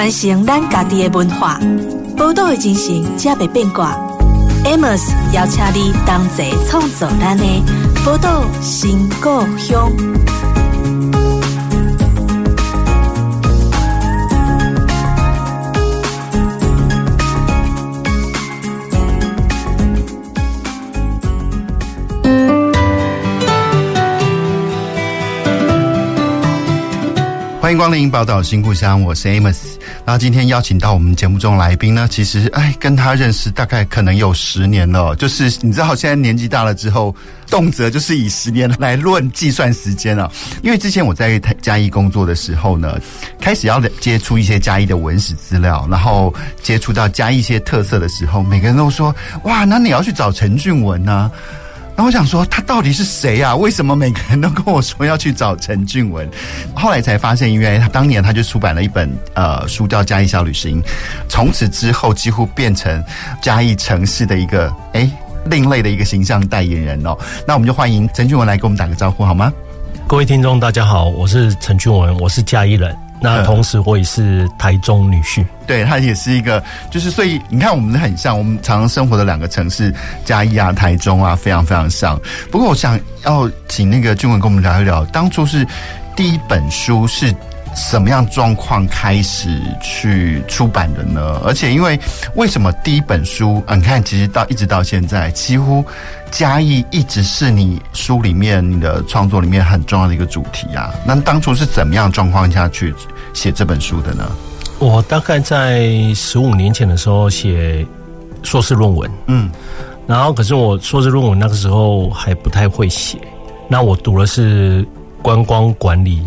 传承咱家己的文化，宝岛的精神才袂变卦。Amos 邀请你同齐创造咱的宝岛新故乡。欢迎光临宝岛新故乡，我是 Amos。那今天邀请到我们节目中来宾呢，其实哎，跟他认识大概可能有十年了。就是你知道，现在年纪大了之后，动辄就是以十年来论计算时间了。因为之前我在嘉义工作的时候呢，开始要接触一些嘉义的文史资料，然后接触到嘉义一些特色的时候，每个人都说：哇，那你要去找陈俊文呢？后我想说，他到底是谁啊？为什么每个人都跟我说要去找陈俊文？后来才发现，因为他当年他就出版了一本呃书叫《嘉义小旅行》，从此之后几乎变成嘉义城市的一个哎另类的一个形象代言人哦。那我们就欢迎陈俊文来跟我们打个招呼好吗？各位听众大家好，我是陈俊文，我是嘉义人。那同时，我也是台中女婿，对，他也是一个，就是所以你看，我们很像，我们常常生活的两个城市，嘉义啊、台中啊，非常非常像。不过，我想要请那个俊文跟我们聊一聊，当初是第一本书是什么样状况开始去出版的呢？而且，因为为什么第一本书，你看，其实到一直到现在，几乎。嘉义一直是你书里面、你的创作里面很重要的一个主题啊。那当初是怎么样状况下去写这本书的呢？我大概在十五年前的时候写硕士论文，嗯，然后可是我硕士论文那个时候还不太会写。那我读的是观光管理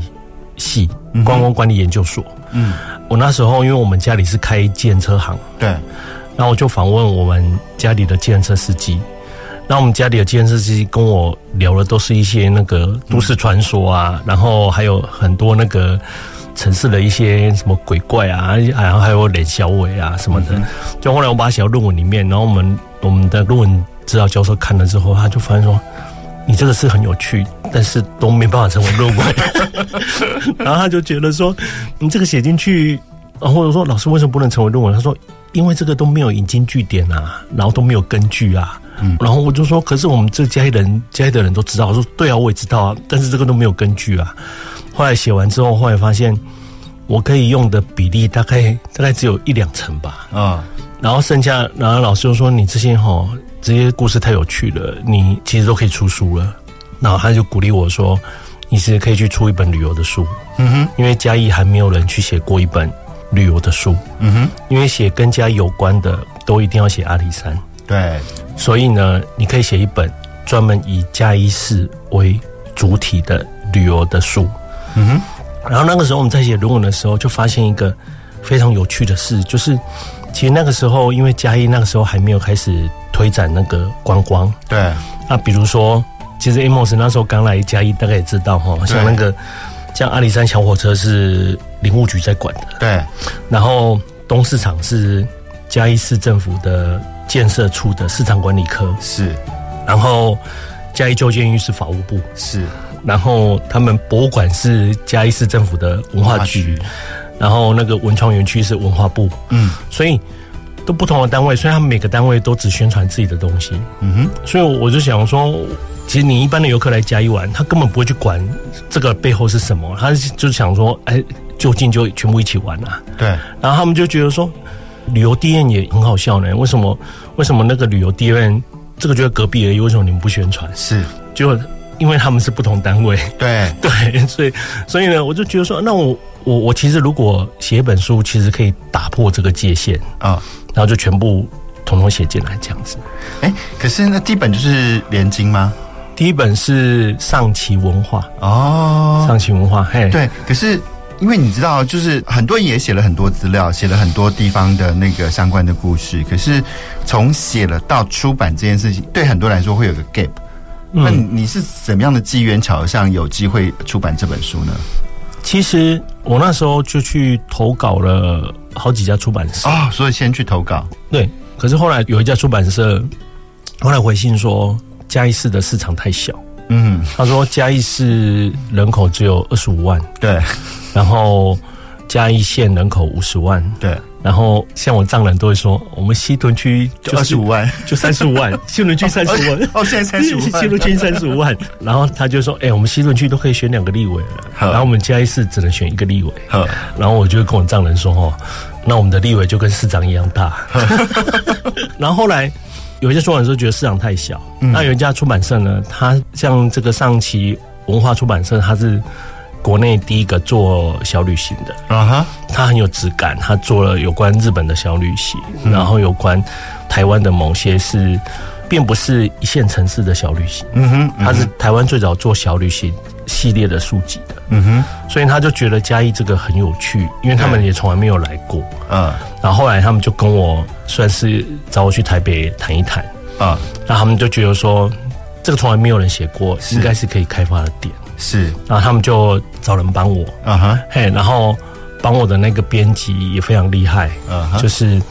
系，观光管理研究所。嗯，我那时候因为我们家里是开建车行，对，然后我就访问我们家里的计程车司机。那我们家里的计程车司机跟我聊的都是一些那个都市传说啊，然后还有很多那个城市的一些什么鬼怪啊，然后还有脸小伟啊什么的。就后来我把它写到论文里面，然后我们我们的论文指导教授看了之后，他就发现说：“你这个是很有趣，但是都没办法成为论文。”然后他就觉得说：“你这个写进去，然后我说老师为什么不能成为论文？”他说：“因为这个都没有引经据典啊，然后都没有根据啊。”嗯，然后我就说，可是我们这嘉义人，嘉义的人都知道。我说，对啊，我也知道啊，但是这个都没有根据啊。后来写完之后，后来发现我可以用的比例大概大概只有一两成吧。啊，然后剩下，然后老师就说，你这些齁这些故事太有趣了，你其实都可以出书了。然后他就鼓励我说，你是可以去出一本旅游的书。嗯哼，因为嘉义还没有人去写过一本旅游的书。嗯哼，因为写跟嘉义有关的，都一定要写阿里山。对，所以呢，你可以写一本专门以嘉义市为主体的旅游的书。嗯哼。然后那个时候我们在写论文的时候，就发现一个非常有趣的事，就是其实那个时候，因为嘉义那个时候还没有开始推展那个观光。对。那比如说，其实 Amos 那时候刚来嘉义，大概也知道哈，像那个像阿里山小火车是林务局在管的。对。然后东市场是嘉义市政府的。建设处的市场管理科是，然后嘉义旧监狱是法务部是，然后他们博物馆是嘉义市政府的文化局，然后那个文创园区是文化部，嗯，所以都不同的单位，所以他们每个单位都只宣传自己的东西，嗯哼，所以我就想说，其实你一般的游客来嘉义玩，他根本不会去管这个背后是什么，他就想说，哎，就近就全部一起玩啊，对，然后他们就觉得说。旅游地院也很好笑呢，为什么？为什么那个旅游地院这个就在隔壁而已？为什么你们不宣传？是，就因为他们是不同单位。对 对，所以所以呢，我就觉得说，那我我我其实如果写一本书，其实可以打破这个界限啊，然后就全部统统写进来这样子。哎、欸，可是那第一本就是连经吗？第一本是上期文化哦，上期文化嘿，对，可是。因为你知道，就是很多人也写了很多资料，写了很多地方的那个相关的故事。可是从写了到出版这件事情，对很多人来说会有个 gap。那你是怎么样的机缘巧合上有机会出版这本书呢？其实我那时候就去投稿了好几家出版社啊，所以先去投稿。对，可是后来有一家出版社后来回信说，嘉义市的市场太小。嗯，他说嘉义市人口只有二十五万，对。然后，嘉义县人口五十万，对。然后像我丈人都会说，我们西屯区就二十五万，就三十五万，西屯区三十五万，哦，现在三十五万，西屯区三十五万。然后他就说，哎，我们西屯区都可以选两个立委了，然后我们嘉义市只能选一个立委。然后我就跟我丈人说，哦，那我们的立委就跟市长一样大。然后后来有一些说法说觉得市场太小，那有一家出版社呢，他像这个上期文化出版社，他是。国内第一个做小旅行的。啊哈，他很有质感，他做了有关日本的小旅行，嗯、然后有关台湾的某些是，并不是一线城市的小旅行，嗯哼，他是台湾最早做小旅行系列的书籍的，嗯哼，所以他就觉得嘉义这个很有趣，因为他们也从来没有来过，嗯，然后后来他们就跟我算是找我去台北谈一谈，啊，那他们就觉得说这个从来没有人写过，应该是可以开发的点。是，然后他们就找人帮我，啊哈，嘿，然后帮我的那个编辑也非常厉害，啊哈，就是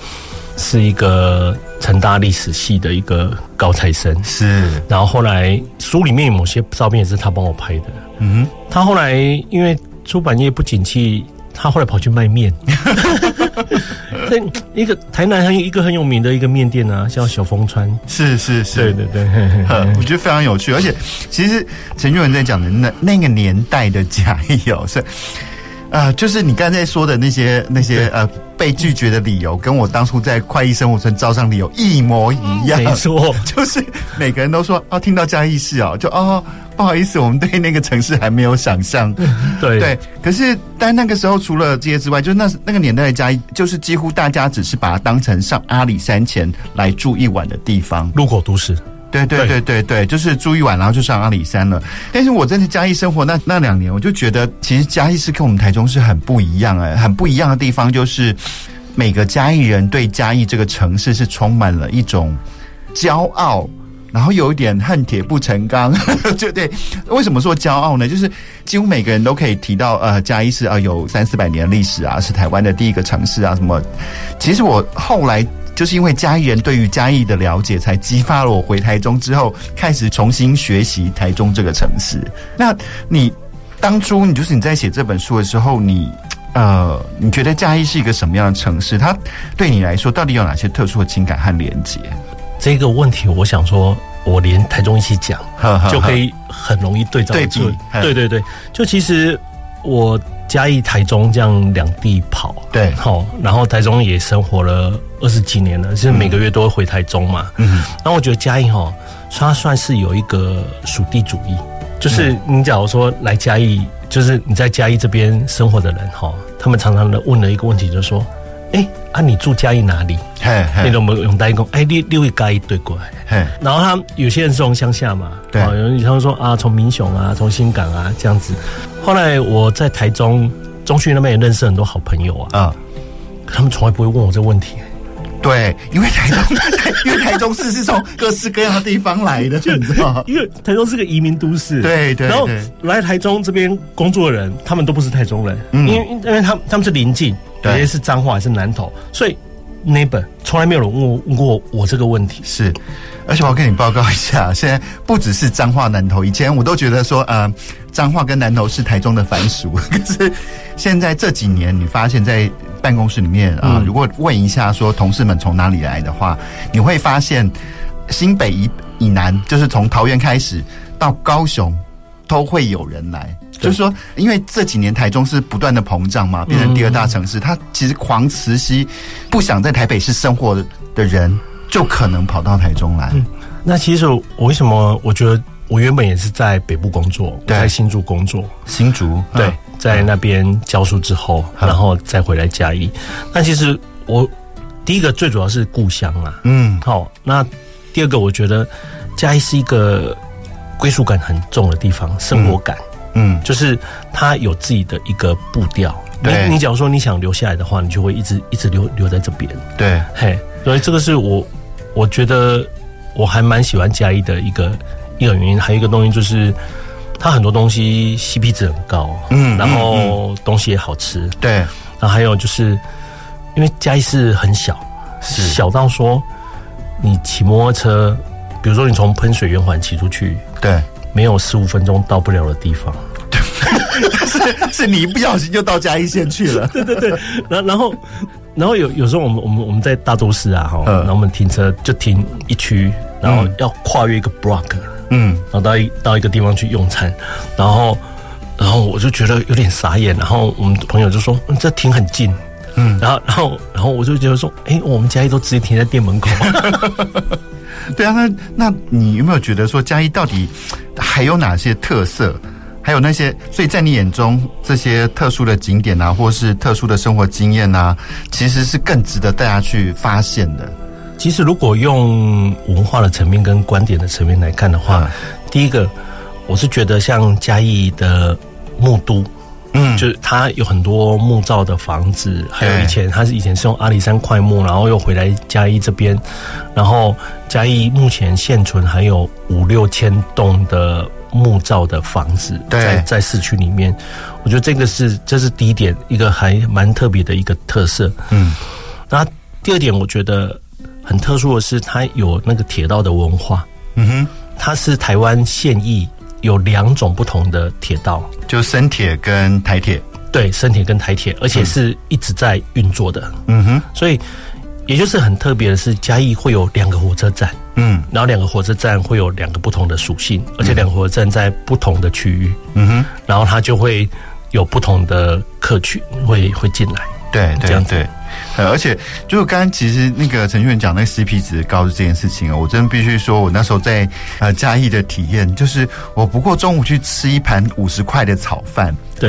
是一个成大历史系的一个高材生，是，然后后来书里面有某些照片也是他帮我拍的，嗯哼，他后来因为出版业不景气。他后来跑去卖面，在一个台南很有一个很有名的一个面店啊，叫小风川。是是是，对对对，我觉得非常有趣。而且，其实陈俊文在讲的那那个年代的假意哦，呃，就是你刚才说的那些那些呃被拒绝的理由，跟我当初在快意生活村招商理由一模一样。没错，就是每个人都说哦，听到嘉义市哦，就哦。不好意思，我们对那个城市还没有想象。对对，可是但那个时候除了这些之外，就那那个年代的嘉义，就是几乎大家只是把它当成上阿里山前来住一晚的地方，路口都市。对对对对对，就是住一晚，然后就上阿里山了。但是我在嘉义生活那那两年，我就觉得其实嘉义是跟我们台中是很不一样哎，很不一样的地方就是每个嘉义人对嘉义这个城市是充满了一种骄傲。然后有一点恨铁不成钢，就对。为什么说骄傲呢？就是几乎每个人都可以提到，呃，嘉义市啊，有三四百年的历史啊，是台湾的第一个城市啊，什么。其实我后来就是因为嘉义人对于嘉义的了解，才激发了我回台中之后，开始重新学习台中这个城市。那你当初你就是你在写这本书的时候，你呃，你觉得嘉义是一个什么样的城市？它对你来说到底有哪些特殊的情感和连接？这个问题，我想说，我连台中一起讲，就可以很容易对照对比。对对对，就其实我嘉义、台中这样两地跑，对，好，然后台中也生活了二十几年了，其实每个月都会回台中嘛。嗯，那我觉得嘉义哈，它算是有一个属地主义，就是你假如说来嘉义，就是你在嘉义这边生活的人哈，他们常常的问了一个问题，就是说。哎，啊，你住嘉义哪里？嘿，那种我们用代工，哎，六六一嘉义对过来。嘿，然后他们有些人是从乡下嘛，对，有人他们说啊，从民雄啊，从新港啊这样子。后来我在台中中区那边也认识很多好朋友啊，啊，他们从来不会问我这个问题。对，因为台中，因为台中市是从各式各样的地方来的，就你知道吗？因为台中是个移民都市，对对。然后来台中这边工作的人，他们都不是台中人，嗯，因为因为他们他们是邻近。有些是彰化还是南投，所以那本从来没有人问过我这个问题。是，而且我要跟你报告一下，现在不只是彰化南投，以前我都觉得说，呃，彰化跟南投是台中的藩属，可是现在这几年，你发现在办公室里面啊，呃，如果问一下说同事们从哪里来的话，你会发现新北以以南，就是从桃园开始到高雄，都会有人来。就是说，因为这几年台中是不断的膨胀嘛，变成第二大城市，它其实狂磁吸不想在台北市生活的人，就可能跑到台中来。嗯，那其实我为什么我觉得我原本也是在北部工作，在新竹工作，新竹对，在那边教书之后，然后再回来嘉义。那其实我第一个最主要是故乡啊，嗯，好。那第二个我觉得嘉义是一个归属感很重的地方，生活感。嗯，就是它有自己的一个步调。你，你假如说你想留下来的话，你就会一直一直留留在这边。对，嘿，所以这个是我我觉得我还蛮喜欢嘉义的一个一个原因。还有一个东西就是，它很多东西 CP 值很高，嗯，然后东西也好吃。对，然后还有就是，因为嘉义是很小，是。小到说你骑摩托车，比如说你从喷水圆环骑出去，对。没有十五分钟到不了的地方，是是你一不小心就到嘉义县去了。对对对，然后然后然后有有时候我们我们我们在大都市啊哈，然后我们停车就停一区，然后要跨越一个 block，嗯，然后到一到一个地方去用餐，然后然后我就觉得有点傻眼，然后我们朋友就说这停很近，嗯，然后然后然后我就觉得说，哎，我们嘉义都直接停在店门口。对啊，那那你有没有觉得说嘉义到底还有哪些特色？还有那些，所以在你眼中这些特殊的景点啊，或是特殊的生活经验啊，其实是更值得大家去发现的。其实，如果用文化的层面跟观点的层面来看的话，嗯、第一个，我是觉得像嘉义的木都。嗯，就是它有很多木造的房子，还有以前它是以前是用阿里山桧木，然后又回来嘉义这边，然后嘉义目前现存还有五六千栋的木造的房子在在市区里面，我觉得这个是这是第一点，一个还蛮特别的一个特色。嗯，那第二点我觉得很特殊的是它有那个铁道的文化。嗯哼，它是台湾现役。有两种不同的铁道，就深铁跟台铁。对，深铁跟台铁，而且是一直在运作的。嗯哼，所以也就是很特别的是，嘉义会有两个火车站。嗯，然后两个火车站会有两个不同的属性，而且两个火车站在不同的区域。嗯哼，然后它就会有不同的客群会会进来。对，这样对。呃，而且就是刚刚其实那个陈旭元讲那个 CP 值高的这件事情啊，我真的必须说，我那时候在呃嘉义的体验，就是我不过中午去吃一盘五十块的炒饭，对，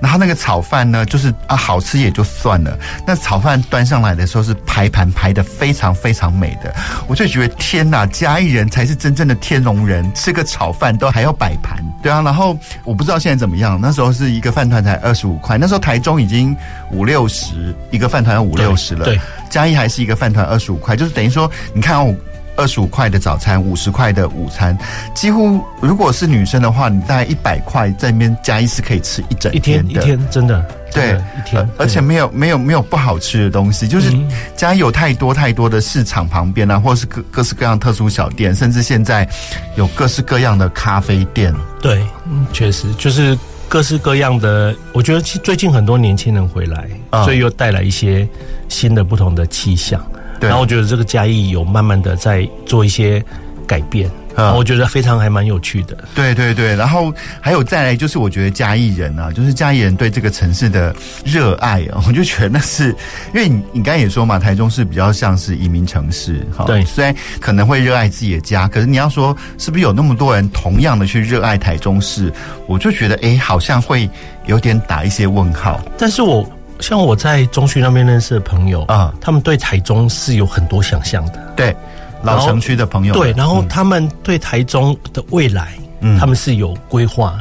然后那个炒饭呢，就是啊好吃也就算了，那炒饭端上来的时候是排盘排的非常非常美的，我就觉得天哪，嘉义人才是真正的天龙人，吃个炒饭都还要摆盘，对啊，然后我不知道现在怎么样，那时候是一个饭团才二十五块，那时候台中已经五六十一个饭团要五六十了，对，嘉义还是一个饭团二十五块，就是等于说，你看哦，二十五块的早餐，五十块的午餐，几乎如果是女生的话，你大概一百块在那边嘉义是可以吃一整天的，一天，一天真的，对，一天，而且没有没有没有不好吃的东西，就是嘉义有太多太多的市场旁边啊，或者是各各式各样特殊小店，甚至现在有各式各样的咖啡店，对，嗯，确实就是。各式各样的，我觉得最近很多年轻人回来，所以又带来一些新的不同的气象。然后我觉得这个嘉义有慢慢的在做一些改变。啊，我觉得非常还蛮有趣的。对对对，然后还有再来就是，我觉得嘉义人啊，就是嘉义人对这个城市的热爱啊，我就觉得那是因为你你刚才也说嘛，台中是比较像是移民城市，哈，对，虽然可能会热爱自己的家，可是你要说是不是有那么多人同样的去热爱台中市，我就觉得哎，好像会有点打一些问号。但是我像我在中区那边认识的朋友啊，他们对台中是有很多想象的，对。老城区的朋友对，然后他们对台中的未来，嗯，他们是有规划。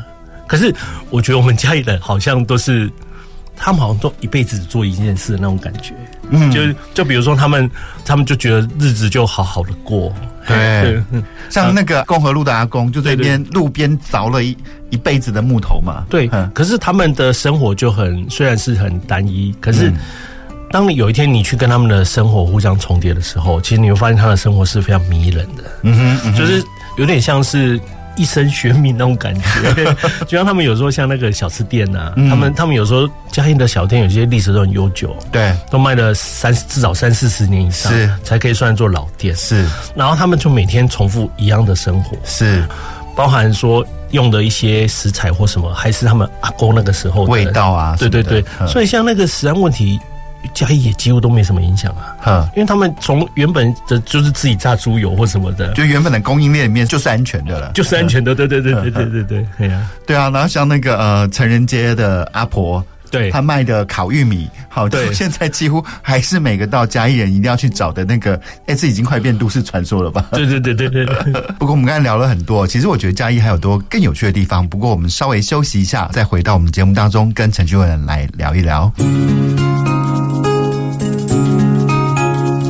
可是我觉得我们家里人好像都是，他们好像都一辈子做一件事的那种感觉。嗯，就就比如说他们，他们就觉得日子就好好的过。对，像那个共和路的阿公，就在那边路边凿了一一辈子的木头嘛。对，可是他们的生活就很，虽然是很单一，可是。当你有一天你去跟他们的生活互相重叠的时候，其实你会发现他的生活是非常迷人的，嗯哼，就是有点像是一生悬命那种感觉。就像他们有时候像那个小吃店呐、啊嗯，他们他们有时候嘉义的小店有些历史都很悠久，对，都卖了三至少三四十年以上，是。才可以算作老店。是，然后他们就每天重复一样的生活，是，包含说用的一些食材或什么，还是他们阿公那个时候的味道啊，对对对，所以像那个食安问题。嘉义也几乎都没什么影响啊，哈，因为他们从原本的就是自己榨猪油或什么的，就原本的供应链里面就是安全的了，就是安全的，对对对对对对对，对啊，对啊，然后像那个呃成人街的阿婆，对，他卖的烤玉米，好，对，现在几乎还是每个到嘉义人一定要去找的那个，哎，这已经快变都市传说了吧？对对对对对。不过我们刚才聊了很多，其实我觉得嘉义还有多更有趣的地方。不过我们稍微休息一下，再回到我们节目当中，跟陈俊文来聊一聊。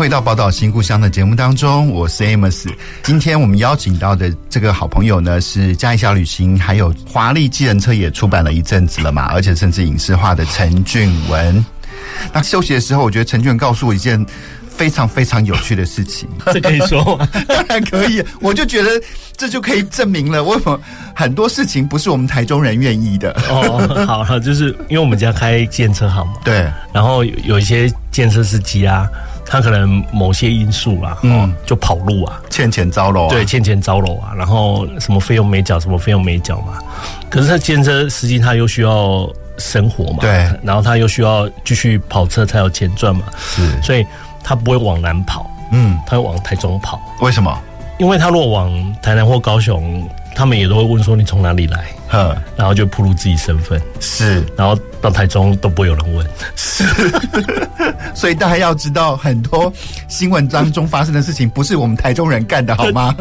回到宝岛新故乡的节目当中，我是 Amos。今天我们邀请到的这个好朋友呢，是嘉义小旅行，还有华丽计程车也出版了一阵子了嘛，而且甚至影视化的陈俊文。那休息的时候，我觉得陈俊文告诉我一件非常非常有趣的事情，这可以说吗？当然可以。我就觉得这就可以证明了为什么很多事情不是我们台中人愿意的。哦，好了，就是因为我们家开计程车行嘛，对，然后有一些计程车司机啊。他可能某些因素啦，嗯，就跑路啊，欠钱遭楼，对，欠钱遭楼啊，然后什么费用没缴，什么费用没缴嘛。可是他计程车司机他又需要生活嘛，对，然后他又需要继续跑车才有钱赚嘛，是，所以他不会往南跑，嗯，他会往台中跑。为什么？因为他如果往台南或高雄，他们也都会问说你从哪里来。嗯，然后就暴露自己身份是，然后到台中都不会有人问，是，所以大家要知道，很多新闻当中发生的事情不是我们台中人干的，好吗？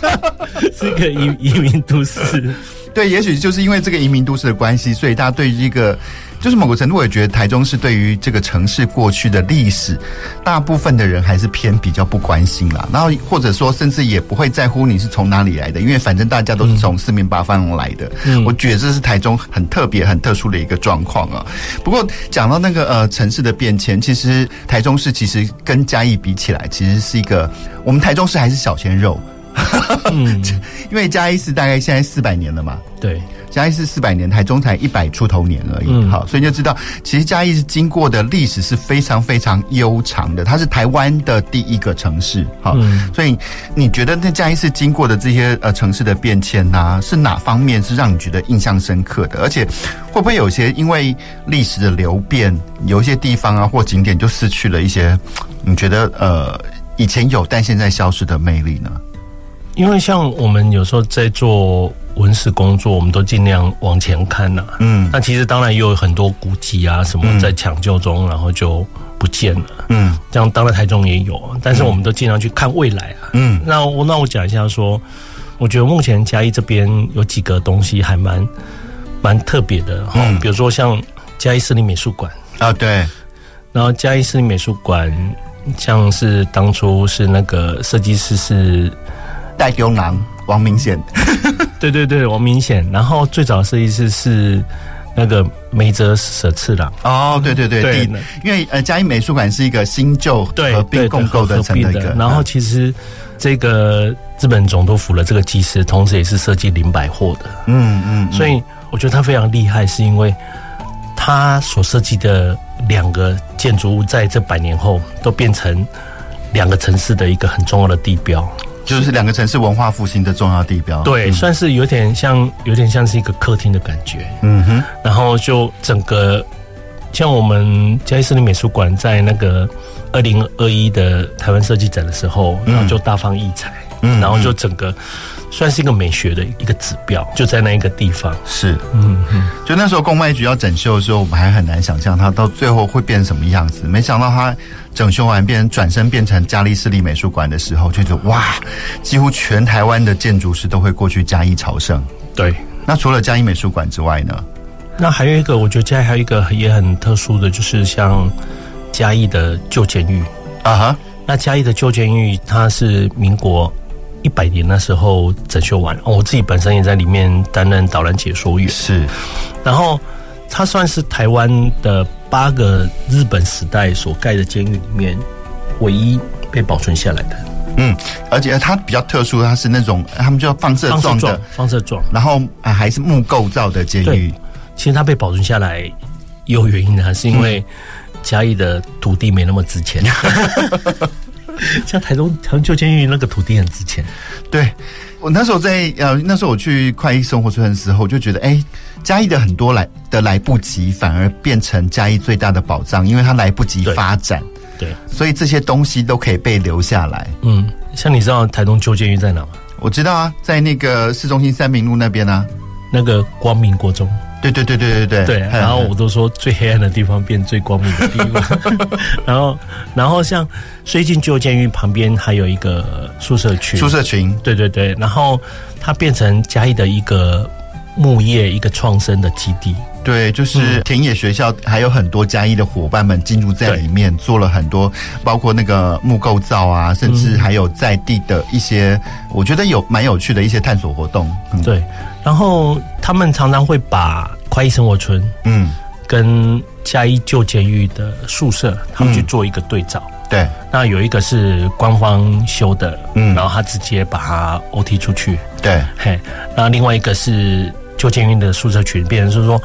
是一个移移民都市，对，也许就是因为这个移民都市的关系，所以大家对于这个。就是某个程度，我也觉得台中市对于这个城市过去的历史，大部分的人还是偏比较不关心啦。然后或者说，甚至也不会在乎你是从哪里来的，因为反正大家都是从四面八方来的。嗯，我觉得这是台中很特别、很特殊的一个状况啊。不过讲到那个呃城市的变迁，其实台中市其实跟嘉义比起来，其实是一个我们台中市还是小鲜肉。嗯，因为嘉义市大概现在四百年了嘛。对。嘉义是四百年，台中才一百出头年而已。嗯、好，所以你就知道，其实嘉义是经过的历史是非常非常悠长的。它是台湾的第一个城市。好，嗯、所以你觉得那嘉义是经过的这些呃城市的变迁呐、啊，是哪方面是让你觉得印象深刻的？而且会不会有些因为历史的流变，有一些地方啊或景点就失去了一些你觉得呃以前有但现在消失的魅力呢？因为像我们有时候在做。文史工作，我们都尽量往前看呐、啊。嗯，那其实当然也有很多古迹啊，什么在抢救中，然后就不见了。嗯，这样当然台中也有，但是我们都尽量去看未来啊。嗯，那我那我讲一下说，我觉得目前嘉义这边有几个东西还蛮蛮特别的哈，嗯、比如说像嘉义市立美术馆啊，对，然后嘉义市立美术馆像是当初是那个设计师是戴中郎。王明显，对对对，王明显。然后最早的设计师是那个梅泽舍次郎。哦，对对对，对，因为呃，嘉义美术馆是一个新旧合并共构的成的一个。然后其实这个日本总督府的这个技师，同时也是设计林百货的。嗯嗯，所以我觉得他非常厉害，是因为他所设计的两个建筑物，在这百年后都变成两个城市的一个很重要的地标。就是两个城市文化复兴的重要地标，对，嗯、算是有点像，有点像是一个客厅的感觉。嗯哼，然后就整个像我们嘉义市立美术馆在那个二零二一的台湾设计展的时候，然后就大放异彩，嗯，然后就整个算是一个美学的一个指标，就在那一个地方。是，嗯哼，就那时候公卖局要整修的时候，我们还很难想象它到最后会变成什么样子，没想到它。整修完变转身变成嘉义市立美术馆的时候，就觉得哇，几乎全台湾的建筑师都会过去嘉义朝圣。对，那除了嘉义美术馆之外呢？那还有一个，我觉得嘉义还有一个也很特殊的，就是像嘉义的旧监狱啊哈。那嘉义的旧监狱，它是民国一百年那时候整修完，我自己本身也在里面担任导览解说员。是，然后它算是台湾的。八个日本时代所盖的监狱里面，唯一被保存下来的。嗯，而且它比较特殊，它是那种他们叫放射状的，放射状，然后还是木构造的监狱。其实它被保存下来有原因的，是因为嘉义的土地没那么值钱。嗯、像台中台中旧监狱那个土地很值钱。对，我那时候在呃那时候我去快意生活村的时候，我就觉得哎。欸嘉义的很多来的来不及，反而变成嘉义最大的宝藏，因为它来不及发展，对，对，所以这些东西都可以被留下来。嗯，像你知道台东旧监狱在哪吗？我知道啊，在那个市中心三民路那边啊，那个光明国中。对对对对对对对。然后我都说最黑暗的地方变最光明的地方。然后，然后像最近旧监狱旁边还有一个宿舍群，宿舍群。对对对，然后它变成嘉义的一个。牧业一个创生的基地。对，就是田野学校还有很多嘉义的伙伴们进入在里面，做了很多，包括那个木构造啊，甚至还有在地的一些，我觉得有蛮有趣的一些探索活动。嗯、对，然后他们常常会把快意生活村，嗯，跟嘉义旧监狱的宿舍，他们去做一个对照。嗯、对，那有一个是官方修的，嗯，然后他直接把它 OT 出去。对，嘿，那另外一个是。旧监狱的宿舍群，变成是说，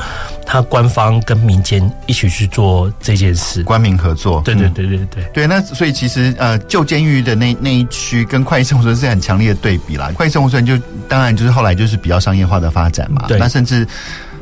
他官方跟民间一起去做这件事，官民合作。对对对对对对。那所以其实呃，旧监狱的那那一区跟快意生活村是很强烈的对比啦。快意生活村就当然就是后来就是比较商业化的发展嘛。对。那甚至。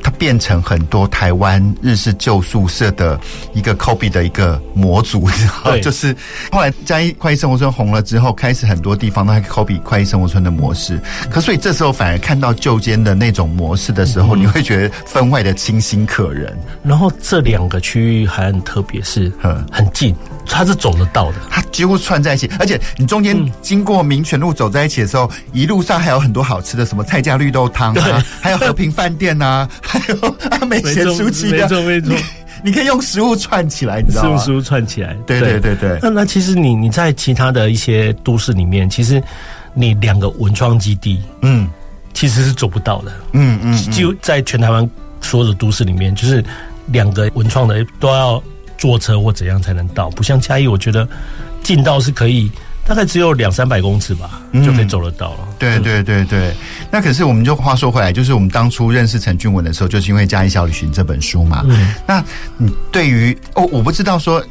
它变成很多台湾日式旧宿舍的一个 copy 的一个模组，然后就是后来嘉义快意生活村红了之后，开始很多地方都还 copy 快意生活村的模式。可所以这时候反而看到旧间的那种模式的时候，嗯、你会觉得分外的清新可人。然后这两个区域还很特别，是很很近。它是走得到的，它几乎串在一起，而且你中间经过民权路走在一起的时候，嗯、一路上还有很多好吃的，什么蔡家绿豆汤啊，还有和平饭店啊，还有阿美咸酥鸡的，没错没错，你你可以用食物串起来，你知道吗？用食物串起来，对对对对。那那其实你你在其他的一些都市里面，其实你两个文创基地，嗯，其实是做不到的，嗯嗯，嗯，就在全台湾所有的都市里面，就是两个文创的都要。坐车或怎样才能到？不像嘉义，我觉得近到是可以，大概只有两三百公尺吧，嗯、就可以走得到了。对对对对。那可是我们就话说回来，就是我们当初认识陈俊文的时候，就是因为《嘉义小旅行》这本书嘛。嗯。那你对于哦，我不知道说。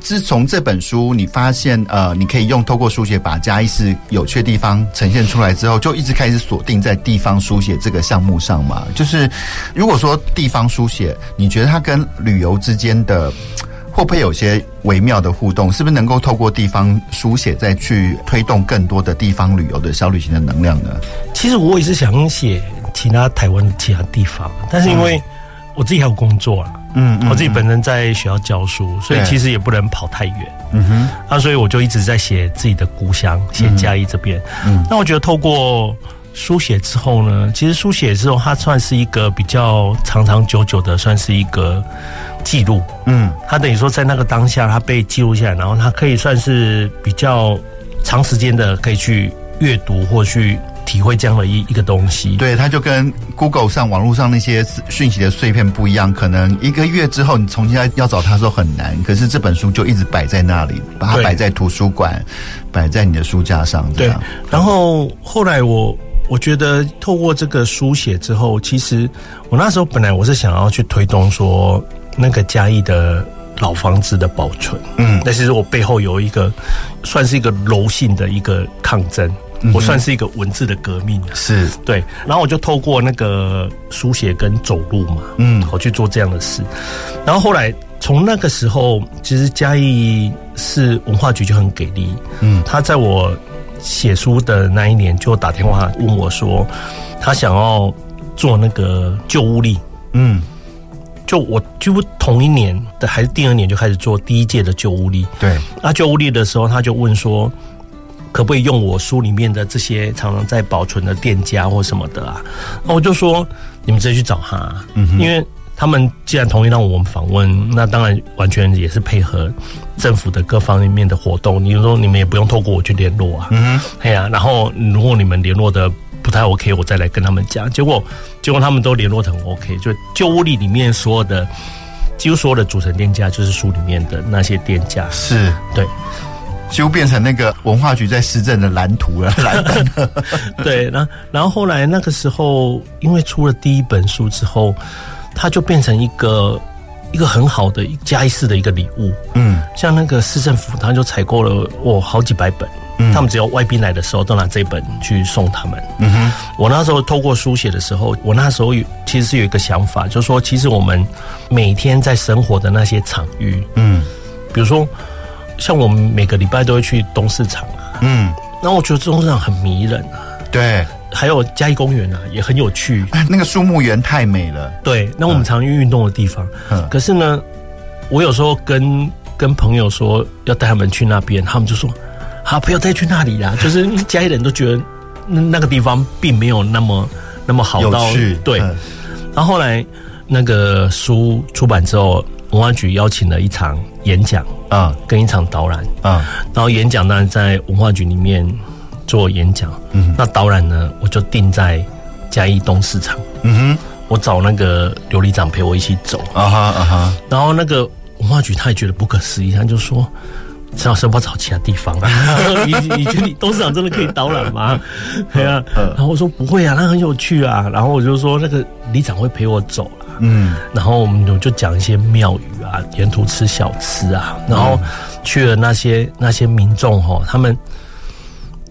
自从这本书你发现呃，你可以用透过书写把嘉义市有趣的地方呈现出来之后，就一直开始锁定在地方书写这个项目上嘛。就是如果说地方书写，你觉得它跟旅游之间的会不会有些微妙的互动？是不是能够透过地方书写再去推动更多的地方旅游的小旅行的能量呢？其实我也是想写其他台湾的其他地方，但是因为我自己还有工作啊。嗯，我自己本身在学校教书，所以其实也不能跑太远。嗯哼，那所以我就一直在写自己的故乡，写嘉义这边。嗯，那我觉得透过书写之后呢，其实书写之后，它算是一个比较长长久久的，算是一个记录。嗯，他等于说在那个当下，他被记录下来，然后他可以算是比较长时间的可以去阅读或去。体会这样的一一个东西，对，它就跟 Google 上网络上那些讯息的碎片不一样。可能一个月之后你重新要要找它的时候很难，可是这本书就一直摆在那里，把它摆在图书馆，摆在你的书架上。对，然后后来我我觉得透过这个书写之后，其实我那时候本来我是想要去推动说那个嘉义的老房子的保存，嗯，那其实我背后有一个算是一个柔性的一个抗争。我算是一个文字的革命，是。对，然后我就透过那个书写跟走路嘛，嗯，我去做这样的事。然后后来从那个时候，其实嘉义市文化局就很给力，嗯，他在我写书的那一年就打电话问我说，他想要做那个旧物力，嗯，就我几乎同一年的还是第二年就开始做第一届的旧屋力，对，那旧屋力的时候他就问说。可不可以用我书里面的这些常常在保存的店家或什么的啊？那我就说你们直接去找他，嗯，因为他们既然同意让我们访问，那当然完全也是配合政府的各方面的活动。你说你们也不用透过我去联络啊，嗯，对啊。然后如果你们联络的不太 OK，我再来跟他们讲。结果结果他们都联络得很 OK，就旧屋里里面所有的几乎所有的组成店家，就是书里面的那些店家，是对。就变成那个文化局在施政的蓝图了，蓝灯。对，然后然后后来那个时候，因为出了第一本书之后，它就变成一个一个很好的嘉义市的一个礼物。嗯，像那个市政府，他就采购了我好几百本，嗯，他们只要外宾来的时候，都拿这本去送他们。嗯哼，我那时候透过书写的时候，我那时候有其实是有一个想法，就是说，其实我们每天在生活的那些场域，嗯，比如说。像我们每个礼拜都会去东市场啊，嗯，那我觉得东市场很迷人啊，对，还有嘉义公园啊，也很有趣，那个树木园太美了，对，那我们常去运动的地方，嗯，可是呢，我有时候跟跟朋友说要带他们去那边，他们就说，好，不要再去那里啦，就是家里人都觉得那那个地方并没有那么那么好到对。然后后来那个书出版之后，文化局邀请了一场演讲啊，跟一场导览啊。然后演讲呢，在文化局里面做演讲，嗯，那导览呢，我就定在嘉义东市场，嗯哼，我找那个刘里长陪我一起走啊哈啊哈。然后那个文化局他也觉得不可思议，他就说。陈老师，不找其他地方。啊？你你觉得你董事长真的可以导览吗？对啊，然后我说不会啊，那很有趣啊。然后我就说那个里长会陪我走了，嗯，然后我们就讲一些庙宇啊，沿途吃小吃啊，然后去了那些那些民众哈，他们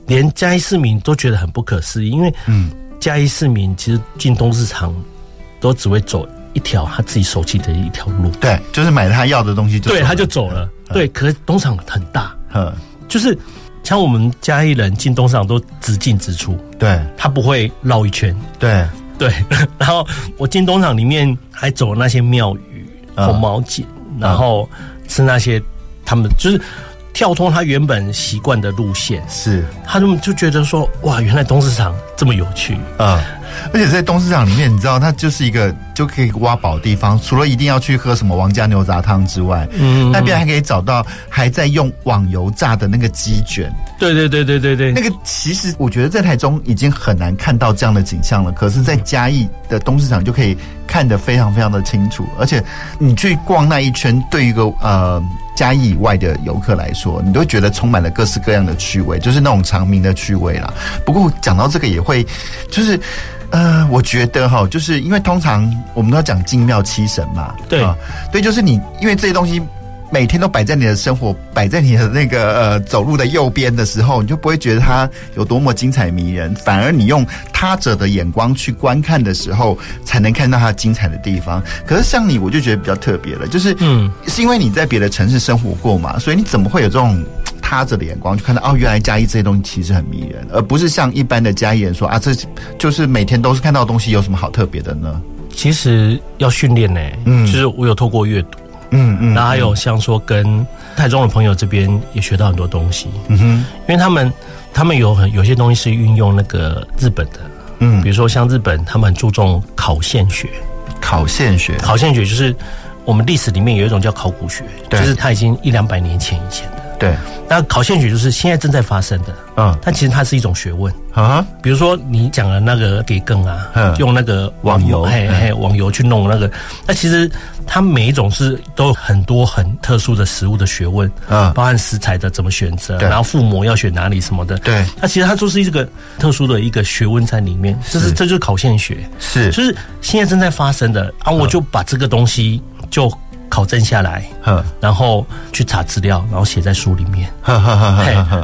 连嘉义市民都觉得很不可思议，因为嗯，嘉义市民其实进东市场都只会走一条他自己熟悉的一条路，对，就是买他要的东西就，对，他就走了。对，可是东厂很大，嗯，就是像我们嘉义人进东厂都直进直出，对，他不会绕一圈，对。对。然后我进东厂里面还走那些庙宇、红毛井，然后吃那些他们就是跳脱他原本习惯的路线，是，他们就觉得说哇，原来东市场这么有趣。啊。而且在东市场里面，你知道，它就是一个就可以挖宝的地方。除了一定要去喝什么王家牛杂汤之外，嗯，那边还可以找到还在用网油炸的那个鸡卷。对对对对对对，那个其实我觉得在台中已经很难看到这样的景象了。可是，在嘉义的东市场就可以看得非常非常的清楚。而且，你去逛那一圈，对于一个呃嘉义以外的游客来说，你都觉得充满了各式各样的趣味，就是那种长明的趣味啦。不过讲到这个，也会就是。呃，我觉得哈，就是因为通常我们都要讲精妙七神嘛，对啊，对，就是你因为这些东西每天都摆在你的生活，摆在你的那个呃走路的右边的时候，你就不会觉得它有多么精彩迷人，反而你用他者的眼光去观看的时候，才能看到它精彩的地方。可是像你，我就觉得比较特别了，就是嗯，是因为你在别的城市生活过嘛，所以你怎么会有这种？他着的眼光就看到哦，原来嘉义这些东西其实很迷人，而不是像一般的嘉义人说啊，这就是每天都是看到东西，有什么好特别的呢？其实要训练呢，嗯，就是我有透过阅读，嗯嗯，然后还有像说跟台中的朋友这边也学到很多东西，嗯哼，因为他们他们有很有些东西是运用那个日本的，嗯，比如说像日本，他们很注重考现学，考现学，考现学就是我们历史里面有一种叫考古学，对。就是他已经一两百年前以前的。对，那考现学就是现在正在发生的，嗯，但其实它是一种学问。啊。比如说你讲的那个给更啊，嗯，用那个网油，嘿嘿，网油去弄那个，那其实它每一种是都有很多很特殊的食物的学问，嗯，包含食材的怎么选择，然后附膜要选哪里什么的，对，那其实它就是一个特殊的一个学问在里面，这是这就是考现学，是，就是现在正在发生的啊，我就把这个东西就。考证下来，然后去查资料，然后写在书里面，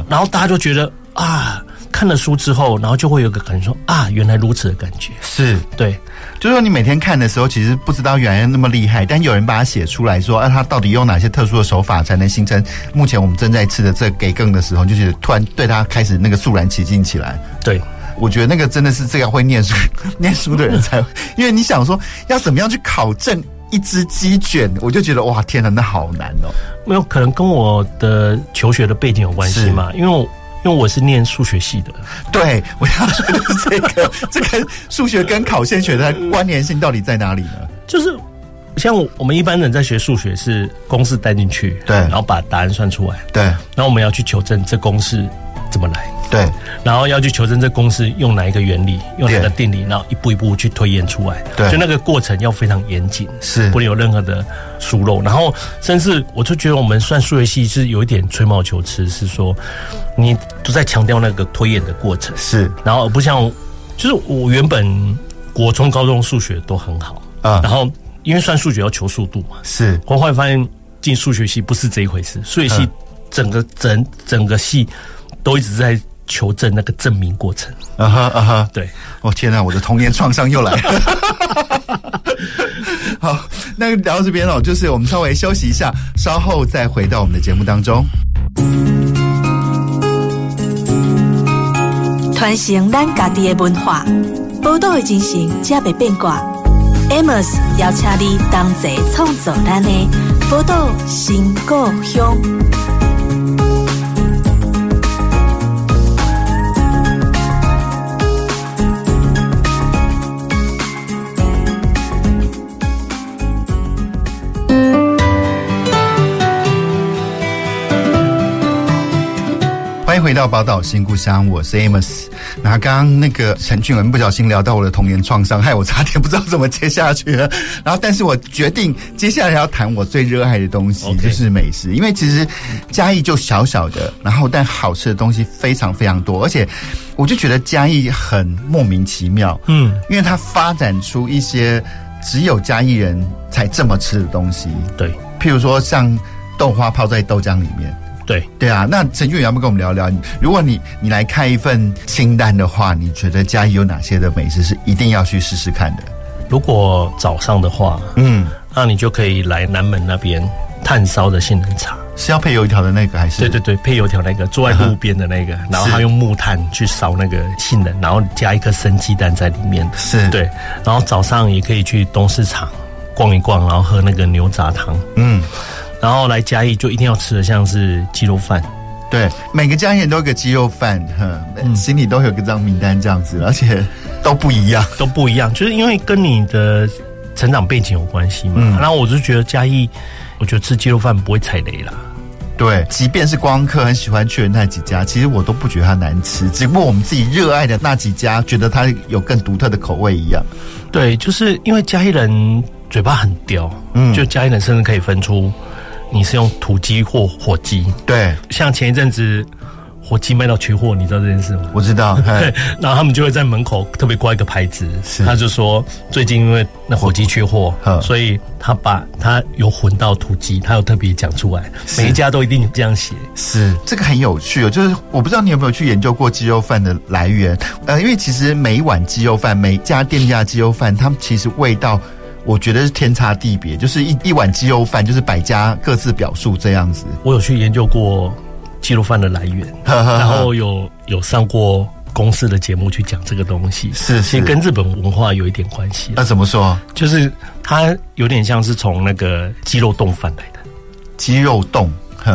然后大家就觉得啊，看了书之后，然后就会有个感觉说啊，原来如此的感觉，是。对，就是说你每天看的时候，其实不知道原来那么厉害，但有人把它写出来说，啊，他到底用哪些特殊的手法才能形成目前我们正在吃的这给更的时候，就是突然对他开始那个肃然起敬起来。对，我觉得那个真的是这个会念书 念书的人才会，因为你想说要怎么样去考证。一只鸡卷，我就觉得哇，天哪，那好难哦！没有可能跟我的求学的背景有关系嘛？因为我因为我是念数学系的。对，我要说的是这个，这个数学跟考线学的关联性到底在哪里呢？就是像我们一般人在学数学，是公式带进去，对，然后把答案算出来，对，然后我们要去求证这公式怎么来。对，然后要去求证这公式用哪一个原理，用哪个定理，然后一步一步去推演出来。对，就那个过程要非常严谨，是不能有任何的疏漏。然后，甚至我就觉得我们算数学系是有一点吹毛求疵，是说你都在强调那个推演的过程，是。然后不像，就是我原本国中、高中数学都很好啊，然后因为算数学要求速度嘛，是。我后来发现进数学系不是这一回事，数学系整个整整个系都一直在。求证那个证明过程，啊哈啊哈，对，哦天哪，我的童年创伤又来了。好，那聊到这边哦，就是我们稍微休息一下，稍后再回到我们的节目当中。传承咱家己的文化，宝岛的精神，才袂变卦。Amos 邀请你同齐创造咱的宝岛新故乡。迎回到宝岛新故乡，我是 Amos。然后刚刚那个陈俊文不小心聊到我的童年创伤，害我差点不知道怎么接下去了。然后，但是我决定接下来要谈我最热爱的东西.就是美食。因为其实嘉义就小小的，然后但好吃的东西非常非常多，而且我就觉得嘉义很莫名其妙。嗯，因为它发展出一些只有嘉义人才这么吃的东西。对，譬如说像豆花泡在豆浆里面。对对啊，那陈俊，要不要跟我们聊聊？如果你你来看一份清单的话，你觉得嘉义有哪些的美食是一定要去试试看的？如果早上的话，嗯，那你就可以来南门那边炭烧的杏仁茶，是要配油条的那个还是？对对对，配油条那个，坐在路边的那个，嗯、然后他用木炭去烧那个杏仁，然后加一颗生鸡蛋在里面。是对，然后早上也可以去东市场逛一逛，然后喝那个牛杂汤。嗯。然后来嘉义就一定要吃的像是鸡肉饭，对，每个嘉义人都有个鸡肉饭，哈，心里都有个这张名单这样子，而且都不一样，都不一样，就是因为跟你的成长背景有关系嘛。嗯，然后我就觉得嘉义，我觉得吃鸡肉饭不会踩雷啦。对，即便是光客很喜欢去的那几家，其实我都不觉得它难吃，只不过我们自己热爱的那几家，觉得它有更独特的口味一样。对，就是因为嘉义人嘴巴很刁，嗯，就嘉义人甚至可以分出。你是用土鸡或火鸡？对，像前一阵子火鸡卖到缺货，你知道这件事吗？我知道。对，然后他们就会在门口特别挂一个牌子，是他就说最近因为那火鸡缺货，所以他把他有混到土鸡，他有特别讲出来，每一家都一定这样写。是这个很有趣哦，就是我不知道你有没有去研究过鸡肉饭的来源？呃，因为其实每一碗鸡肉饭，每家店家的鸡肉饭，他们其实味道。我觉得是天差地别，就是一一碗鸡肉饭，就是百家各自表述这样子。我有去研究过鸡肉饭的来源，然后有有上过公司的节目去讲这个东西，是是，其实跟日本文化有一点关系。那怎么说？就是它有点像是从那个鸡肉冻饭来的，鸡肉冻。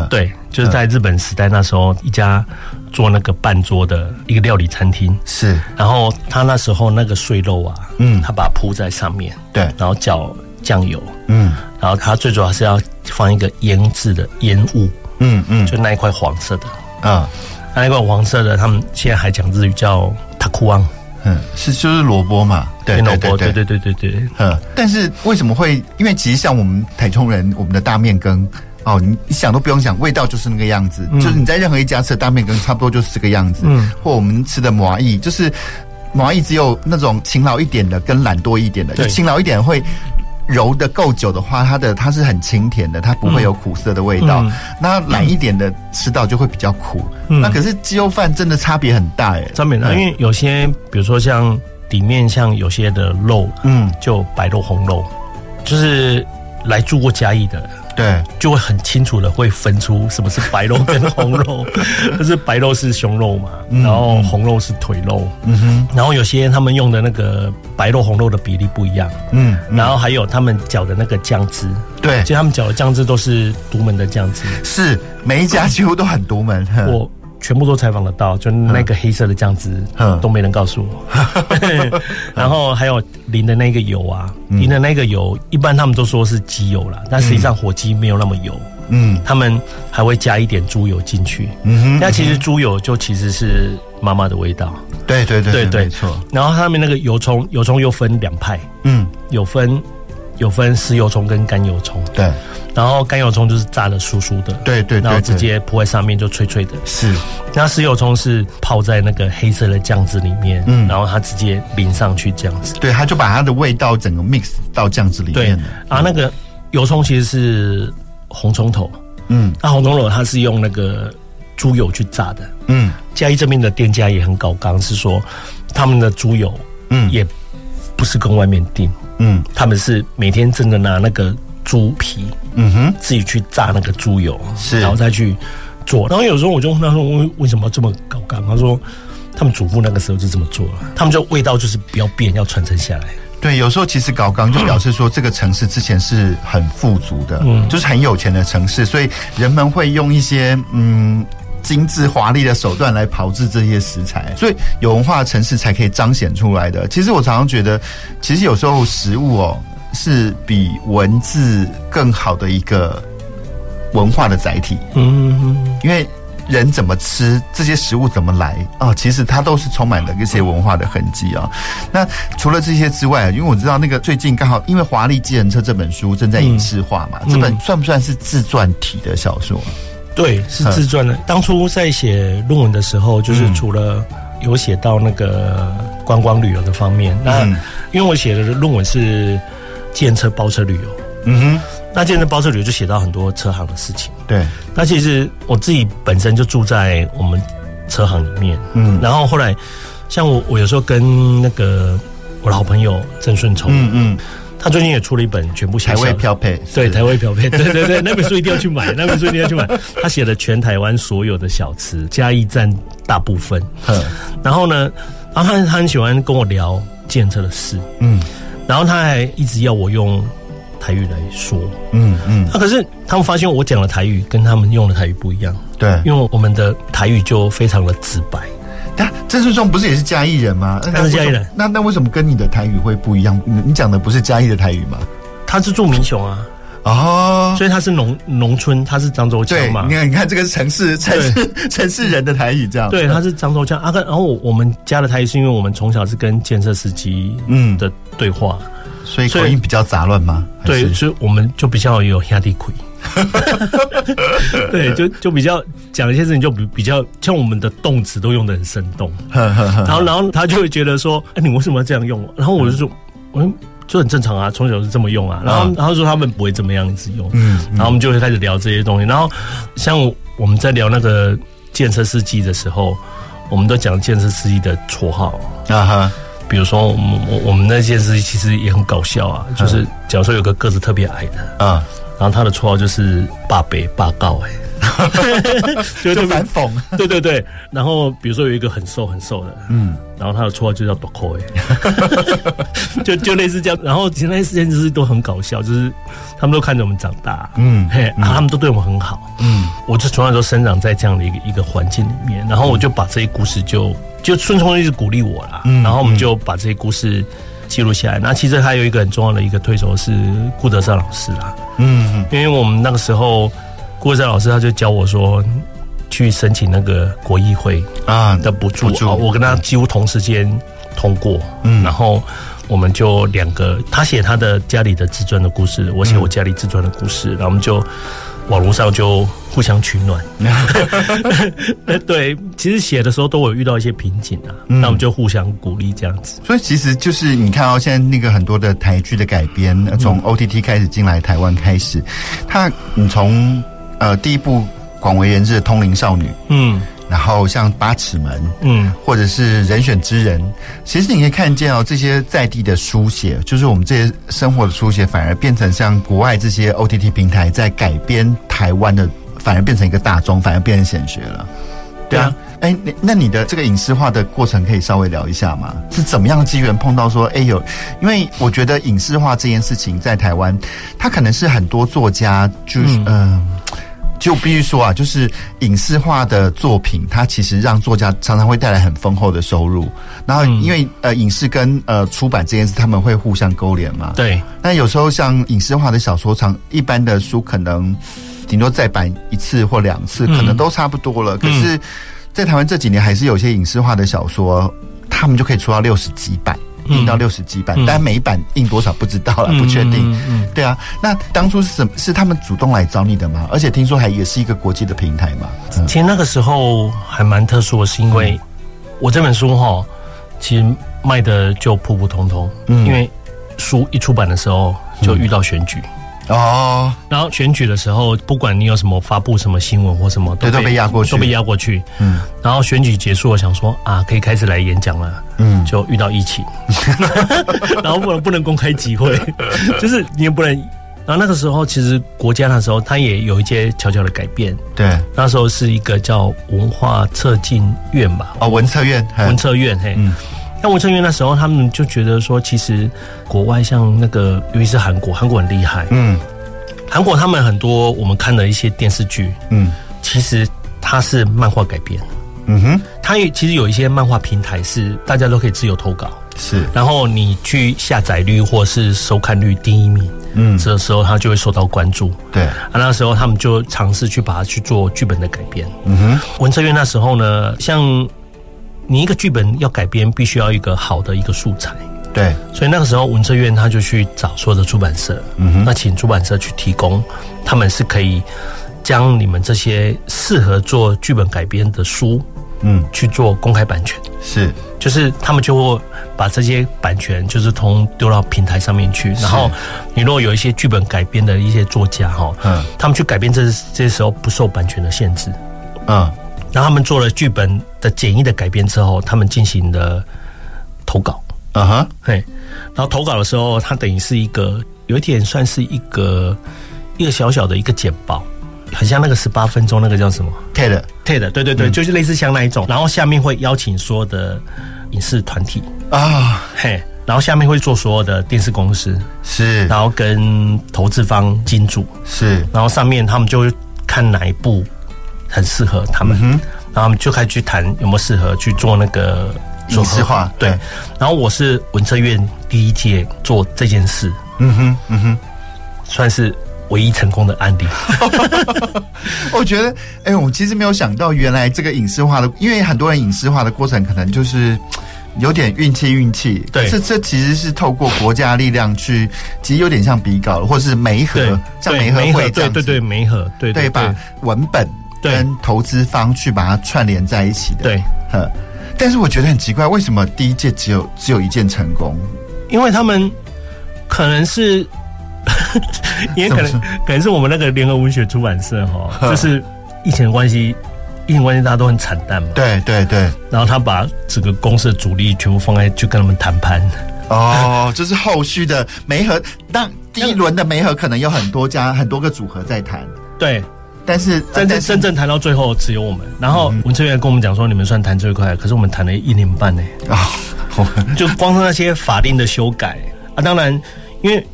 对，就是在日本时代那时候，一家做那个半桌的一个料理餐厅。是，然后他那时候那个碎肉啊，嗯，他把它铺在上面，对，然后搅酱油，嗯，然后他最主要是要放一个腌制的烟雾，嗯嗯，就那一块黄色的，啊，那一块黄色的，他们现在还讲日语叫塔库旺，嗯，是就是萝卜嘛，对萝卜，对对对对对，嗯，但是为什么会？因为其实像我们台中人，我们的大面羹。哦，你你想都不用想，味道就是那个样子，嗯、就是你在任何一家吃的大面羹，差不多就是这个样子。嗯，或我们吃的麻薏，就是麻薏只有那种勤劳一点的跟懒惰一点的。就勤劳一点会揉的够久的话，它的它是很清甜的，它不会有苦涩的味道。嗯、那懒一点的吃到就会比较苦。嗯、那可是鸡肉饭真的差别很大哎，差别大，因为有些比如说像里面像有些的肉，嗯，就白肉红肉，就是来住过嘉义的。对，就会很清楚的会分出什么是白肉跟红肉，就是白肉是胸肉嘛，然后红肉是腿肉，嗯。哼，然后有些他们用的那个白肉红肉的比例不一样，嗯，然后还有他们搅的那个酱汁，对，其实他们搅的酱汁都是独门的酱汁，是每一家几乎都很独门，我。全部都采访得到，就那个黑色的酱汁，嗯、都没人告诉我。嗯、然后还有淋的那个油啊，嗯、淋的那个油，一般他们都说是鸡油啦，但实际上火鸡没有那么油。嗯，他们还会加一点猪油进去。嗯哼，那其实猪油就其实是妈妈的味道。对对对对对，没错。然后他们那个油葱，油葱又分两派。嗯，有分。有分湿油葱跟干油葱，对，然后干油葱就是炸的酥酥的，对对，然后直接铺在上面就脆脆的，是。那湿油葱是泡在那个黑色的酱汁里面，嗯，然后它直接淋上去这样子，对，它就把它的味道整个 mix 到酱汁里面。对，啊，那个油葱其实是红葱头，嗯，那红葱头它是用那个猪油去炸的，嗯，嘉义这边的店家也很搞刚，是说他们的猪油，嗯，也不是跟外面订。嗯，他们是每天真的拿那个猪皮，嗯哼，自己去炸那个猪油，是，然后再去做。然后有时候我就问他说：“为为什么这么搞刚？”他说：“他们祖父那个时候就这么做了，他们就味道就是不要变，要传承下来。”对，有时候其实搞刚就表示说这个城市之前是很富足的，嗯，就是很有钱的城市，所以人们会用一些嗯。精致华丽的手段来炮制这些食材，所以有文化的城市才可以彰显出来的。其实我常常觉得，其实有时候食物哦是比文字更好的一个文化的载体。嗯，因为人怎么吃，这些食物怎么来啊，其实它都是充满了一些文化的痕迹啊。那除了这些之外，因为我知道那个最近刚好因为《华丽计程车》这本书正在影视化嘛，这本算不算是自传体的小说？对，是自传的。当初在写论文的时候，就是除了有写到那个观光旅游的方面，那因为我写的论文是计程车包车旅游，嗯哼，那计程车包车旅游就写到很多车行的事情。对，那其实我自己本身就住在我们车行里面，嗯，然后后来像我，我有时候跟那个我的好朋友郑顺聪，嗯嗯。他最近也出了一本全部台湾漂配，对台湾漂配，对对对，那本书一定要去买，那本书一定要去买。他写了全台湾所有的小吃，嘉义占大部分。嗯，然后呢，然后他他很喜欢跟我聊计程车的事，嗯，然后他还一直要我用台语来说，嗯嗯。那可是他们发现我讲的台语跟他们用的台语不一样，对，因为我们的台语就非常的直白。但郑顺聪不是也是嘉义人吗？他是嘉义人，那那为什么跟你的台语会不一样？你你讲的不是嘉义的台语吗？他是住民雄啊，哦，所以他是农农村，他是漳州腔嘛。你看，你看这个城市城市城市人的台语这样。对，他是漳州腔啊。然后我我们家的台语是因为我们从小是跟建设司机嗯的对话，所以口音比较杂乱吗？对，所以我们就比较有兄弟气。对，就就比较讲一些事情，就比比较像我们的动词都用的很生动，然后然后他就会觉得说，哎，你为什么要这样用？然后我就说，我就很正常啊，从小是这么用啊。然后然后说他们不会这么样子用，嗯，然后我们就会开始聊这些东西。然后像我们在聊那个建设司机的时候，我们都讲建设司机的绰号啊哈，比如说我们我我们那件事其实也很搞笑啊，就是假如说有个个子特别矮的啊。然后他的绰号就是“八北霸高”哎，就就反讽。对对对，然后比如说有一个很瘦很瘦的，嗯，然后他的绰号就叫“多扣”哎，就就类似这样。然后其实那些事情就是都很搞笑，就是他们都看着我们长大，嗯，嘿，然后他们都对我们很好，嗯，我就从小都生长在这样的一个一个环境里面，然后我就把这些故事就就顺从一直鼓励我啦，嗯，然后我们就把这些故事。记录下来。那其实还有一个很重要的一个推手是顾德胜老师啦。嗯，因为我们那个时候顾德绍老师他就教我说，去申请那个国议会啊的补助，我跟他几乎同时间通过。嗯，然后我们就两个，他写他的家里的自传的故事，我写我家里自传的故事，然后我们就。网络上就互相取暖，对，其实写的时候都有遇到一些瓶颈啊，那、嗯、我们就互相鼓励这样子。所以其实就是你看哦，现在那个很多的台剧的改编，从 OTT 开始进来台湾开始，他你从呃第一部广为人知的《通灵少女》，嗯。然后像八尺门，嗯，或者是人选之人，其实你可以看见哦，这些在地的书写，就是我们这些生活的书写，反而变成像国外这些 OTT 平台在改编台湾的，反而变成一个大众，反而变成显学了。对啊，哎，那那你的这个影视化的过程可以稍微聊一下吗？是怎么样的机缘碰到说，哎有，因为我觉得影视化这件事情在台湾，它可能是很多作家就是嗯。呃就必须说啊，就是影视化的作品，它其实让作家常常会带来很丰厚的收入。然后，因为呃，影视跟呃出版这件事，他们会互相勾连嘛。对。那有时候像影视化的小说，长一般的书可能顶多再版一次或两次，可能都差不多了。可是，在台湾这几年，还是有些影视化的小说，他们就可以出到六十几版。印到六十几版，嗯、但每一版印多少不知道了，嗯、不确定。对啊。那当初是什么？是他们主动来找你的吗？而且听说还也是一个国际的平台嘛。嗯、其实那个时候还蛮特殊的，是因为我这本书哈，其实卖的就普普通通。嗯，因为书一出版的时候就遇到选举。嗯哦，然后选举的时候，不管你有什么发布什么新闻或什么，都都被压过去，都被压过去。嗯，然后选举结束，我想说啊，可以开始来演讲了。嗯，就遇到疫情，然后不能不能公开集会，就是你也不能。然后那个时候，其实国家那时候它也有一些悄悄的改变。对，那时候是一个叫文化策进院吧？哦，文策院，文策院，嘿。嗯那文策院那时候，他们就觉得说，其实国外像那个，尤其是韩国，韩国很厉害。嗯，韩国他们很多我们看的一些电视剧，嗯，其实它是漫画改编。嗯哼，它也其实有一些漫画平台是大家都可以自由投稿，是。然后你去下载率或是收看率第一名，嗯，这时候他就会受到关注。对，啊，那时候他们就尝试去把它去做剧本的改编。嗯哼，文策院那时候呢，像你一个剧本要改编，必须要一个好的一个素材。对，所以那个时候文策院他就去找所有的出版社，嗯哼，那请出版社去提供，他们是可以将你们这些适合做剧本改编的书，嗯，去做公开版权。是。就是他们就会把这些版权，就是通丢到平台上面去。然后，你如果有一些剧本改编的一些作家哈，嗯，他们去改编这这些时候不受版权的限制，嗯，然后他们做了剧本的简易的改编之后，他们进行了投稿，啊哈，嘿，然后投稿的时候，它等于是一个有一点算是一个一个小小的一个简报。很像那个十八分钟那个叫什么？TED，TED，对对对，就是类似像那一种。然后下面会邀请所有的影视团体。啊，嘿，然后下面会做所有的电视公司。是，然后跟投资方金主。是，然后上面他们就会看哪一部很适合他们，然后他们就开始去谈有没有适合去做那个影视化。对，然后我是文策院第一届做这件事，嗯哼，嗯哼，算是。唯一成功的案例，我觉得，哎、欸，我其实没有想到，原来这个影视化的，因为很多人影视化的过程可能就是有点运气，运气。对，这这其实是透过国家力量去，其实有点像比稿，或是媒合，像媒合会这样子，对对对，媒合，对对，把文本跟投资方去把它串联在一起的。对，呵。但是我觉得很奇怪，为什么第一届只有只有一件成功？因为他们可能是。也可能可能是我们那个联合文学出版社哈，就是疫情的关系，疫情关系大家都很惨淡嘛。对对对。然后他把整个公司的主力全部放在去跟他们谈判。哦，就是后续的媒合，但第一轮的媒合可能有很多家很多个组合在谈。对，但是真正真正谈到最后只有我们。然后文策院跟我们讲说，你们算谈最快，可是我们谈了一年半呢。啊，就光是那些法令的修改啊，当然因为。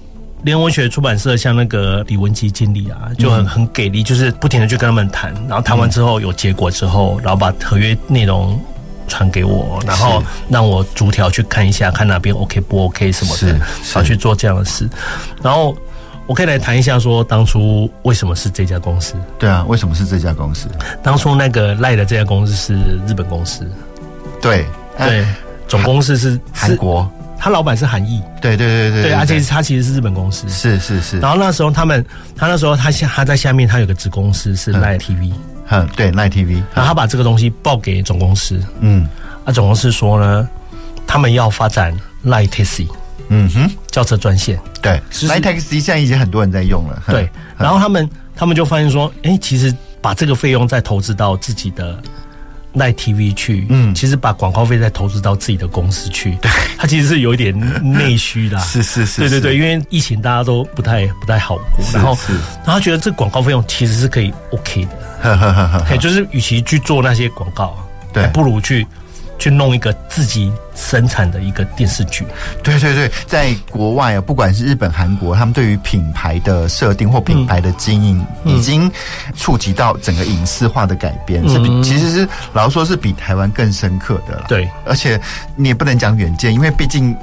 联文学出版社像那个李文基经理啊，就很很给力，就是不停的去跟他们谈，然后谈完之后有结果之后，然后把合约内容传给我，然后让我逐条去看一下，看哪边 OK 不 OK 什么的，然后去做这样的事。然后我可以来谈一下，说当初为什么是这家公司？对啊，为什么是这家公司？当初那个赖的这家公司是日本公司，对对，总公司是韩国。他老板是韩裔，对对对对，对，而且他其实是日本公司，是是是。然后那时候他们，他那时候他下他在下面，他有个子公司是 Line TV，嗯，对 Line TV，然后他把这个东西报给总公司，嗯，啊，总公司说呢，他们要发展 Line Taxi，嗯哼，轿车专线，对，Line Taxi 现在已经很多人在用了，对。然后他们他们就发现说，哎，其实把这个费用再投资到自己的。赖 TV 去，嗯，其实把广告费再投资到自己的公司去，对，他其实是有一点内需的，是是是，对对对，因为疫情大家都不太不太好过，然后然后他觉得这广告费用其实是可以 OK 的，呵呵呵呵，就是与其去做那些广告，对，不如去。去弄一个自己生产的一个电视剧，对对对，在国外啊，不管是日本、韩国，他们对于品牌的设定或品牌的经营，已经触及到整个影视化的改编，是比其实是老实说是比台湾更深刻的了。对，而且你也不能讲远见，因为毕竟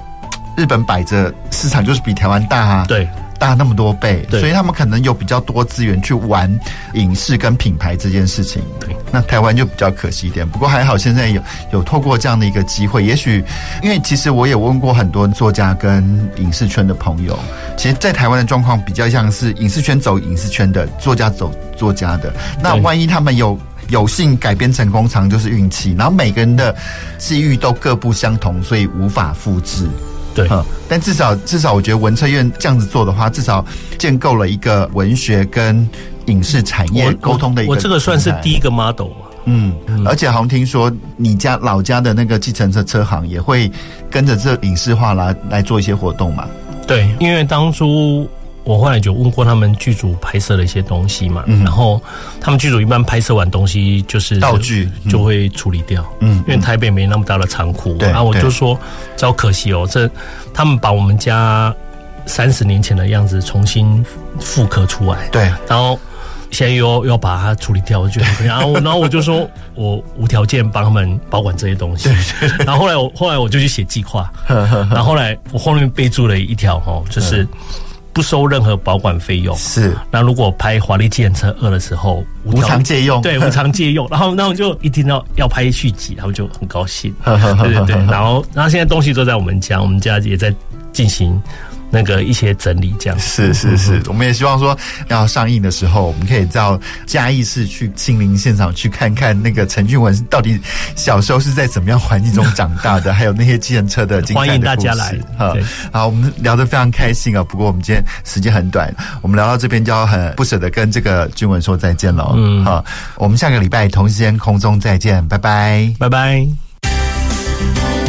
日本摆着市场就是比台湾大啊。对。大那么多倍，所以他们可能有比较多资源去玩影视跟品牌这件事情。对，那台湾就比较可惜一点。不过还好，现在有有透过这样的一个机会，也许因为其实我也问过很多作家跟影视圈的朋友，其实，在台湾的状况比较像是影视圈走影视圈的，作家走作家的。那万一他们有有幸改编成功，常就是运气。然后每个人的际遇都各不相同，所以无法复制。对，但至少至少，我觉得文策院这样子做的话，至少建构了一个文学跟影视产业沟通的一个。我这个算是第一个 model 嗯，而且好像听说你家老家的那个计程车车行也会跟着这影视化来来做一些活动嘛？对，因为当初。我后来就问过他们剧组拍摄的一些东西嘛，嗯、然后他们剧组一般拍摄完东西就是道具就会处理掉，嗯，因为台北没那么大的仓库，对，然后我就说，真可惜哦，这他们把我们家三十年前的样子重新复刻出来，对，然后现在又要要把它处理掉，我觉得，然后 然后我就说我无条件帮他们保管这些东西，对，对，然后后来我后来我就去写计划，然后后来我后面备注了一条哦，就是。不收任何保管费用。是，那如果拍华丽计程车二的时候，无偿借用，对，无偿借用。然后，那我就一听到要拍续集，他们就很高兴。对对对，然后，然后现在东西都在我们家，我们家也在进行。那个一些整理这样是是是，我们也希望说要上映的时候，我们可以到嘉义市去亲临现场去看看那个陈俊文到底小时候是在怎么样环境中长大的，还有那些计程车的精彩的故事。欢迎大家来哈！好，我们聊得非常开心啊。不过我们今天时间很短，我们聊到这边就要很不舍得跟这个俊文说再见了。嗯，好，我们下个礼拜同时间空中再见，拜拜，拜拜。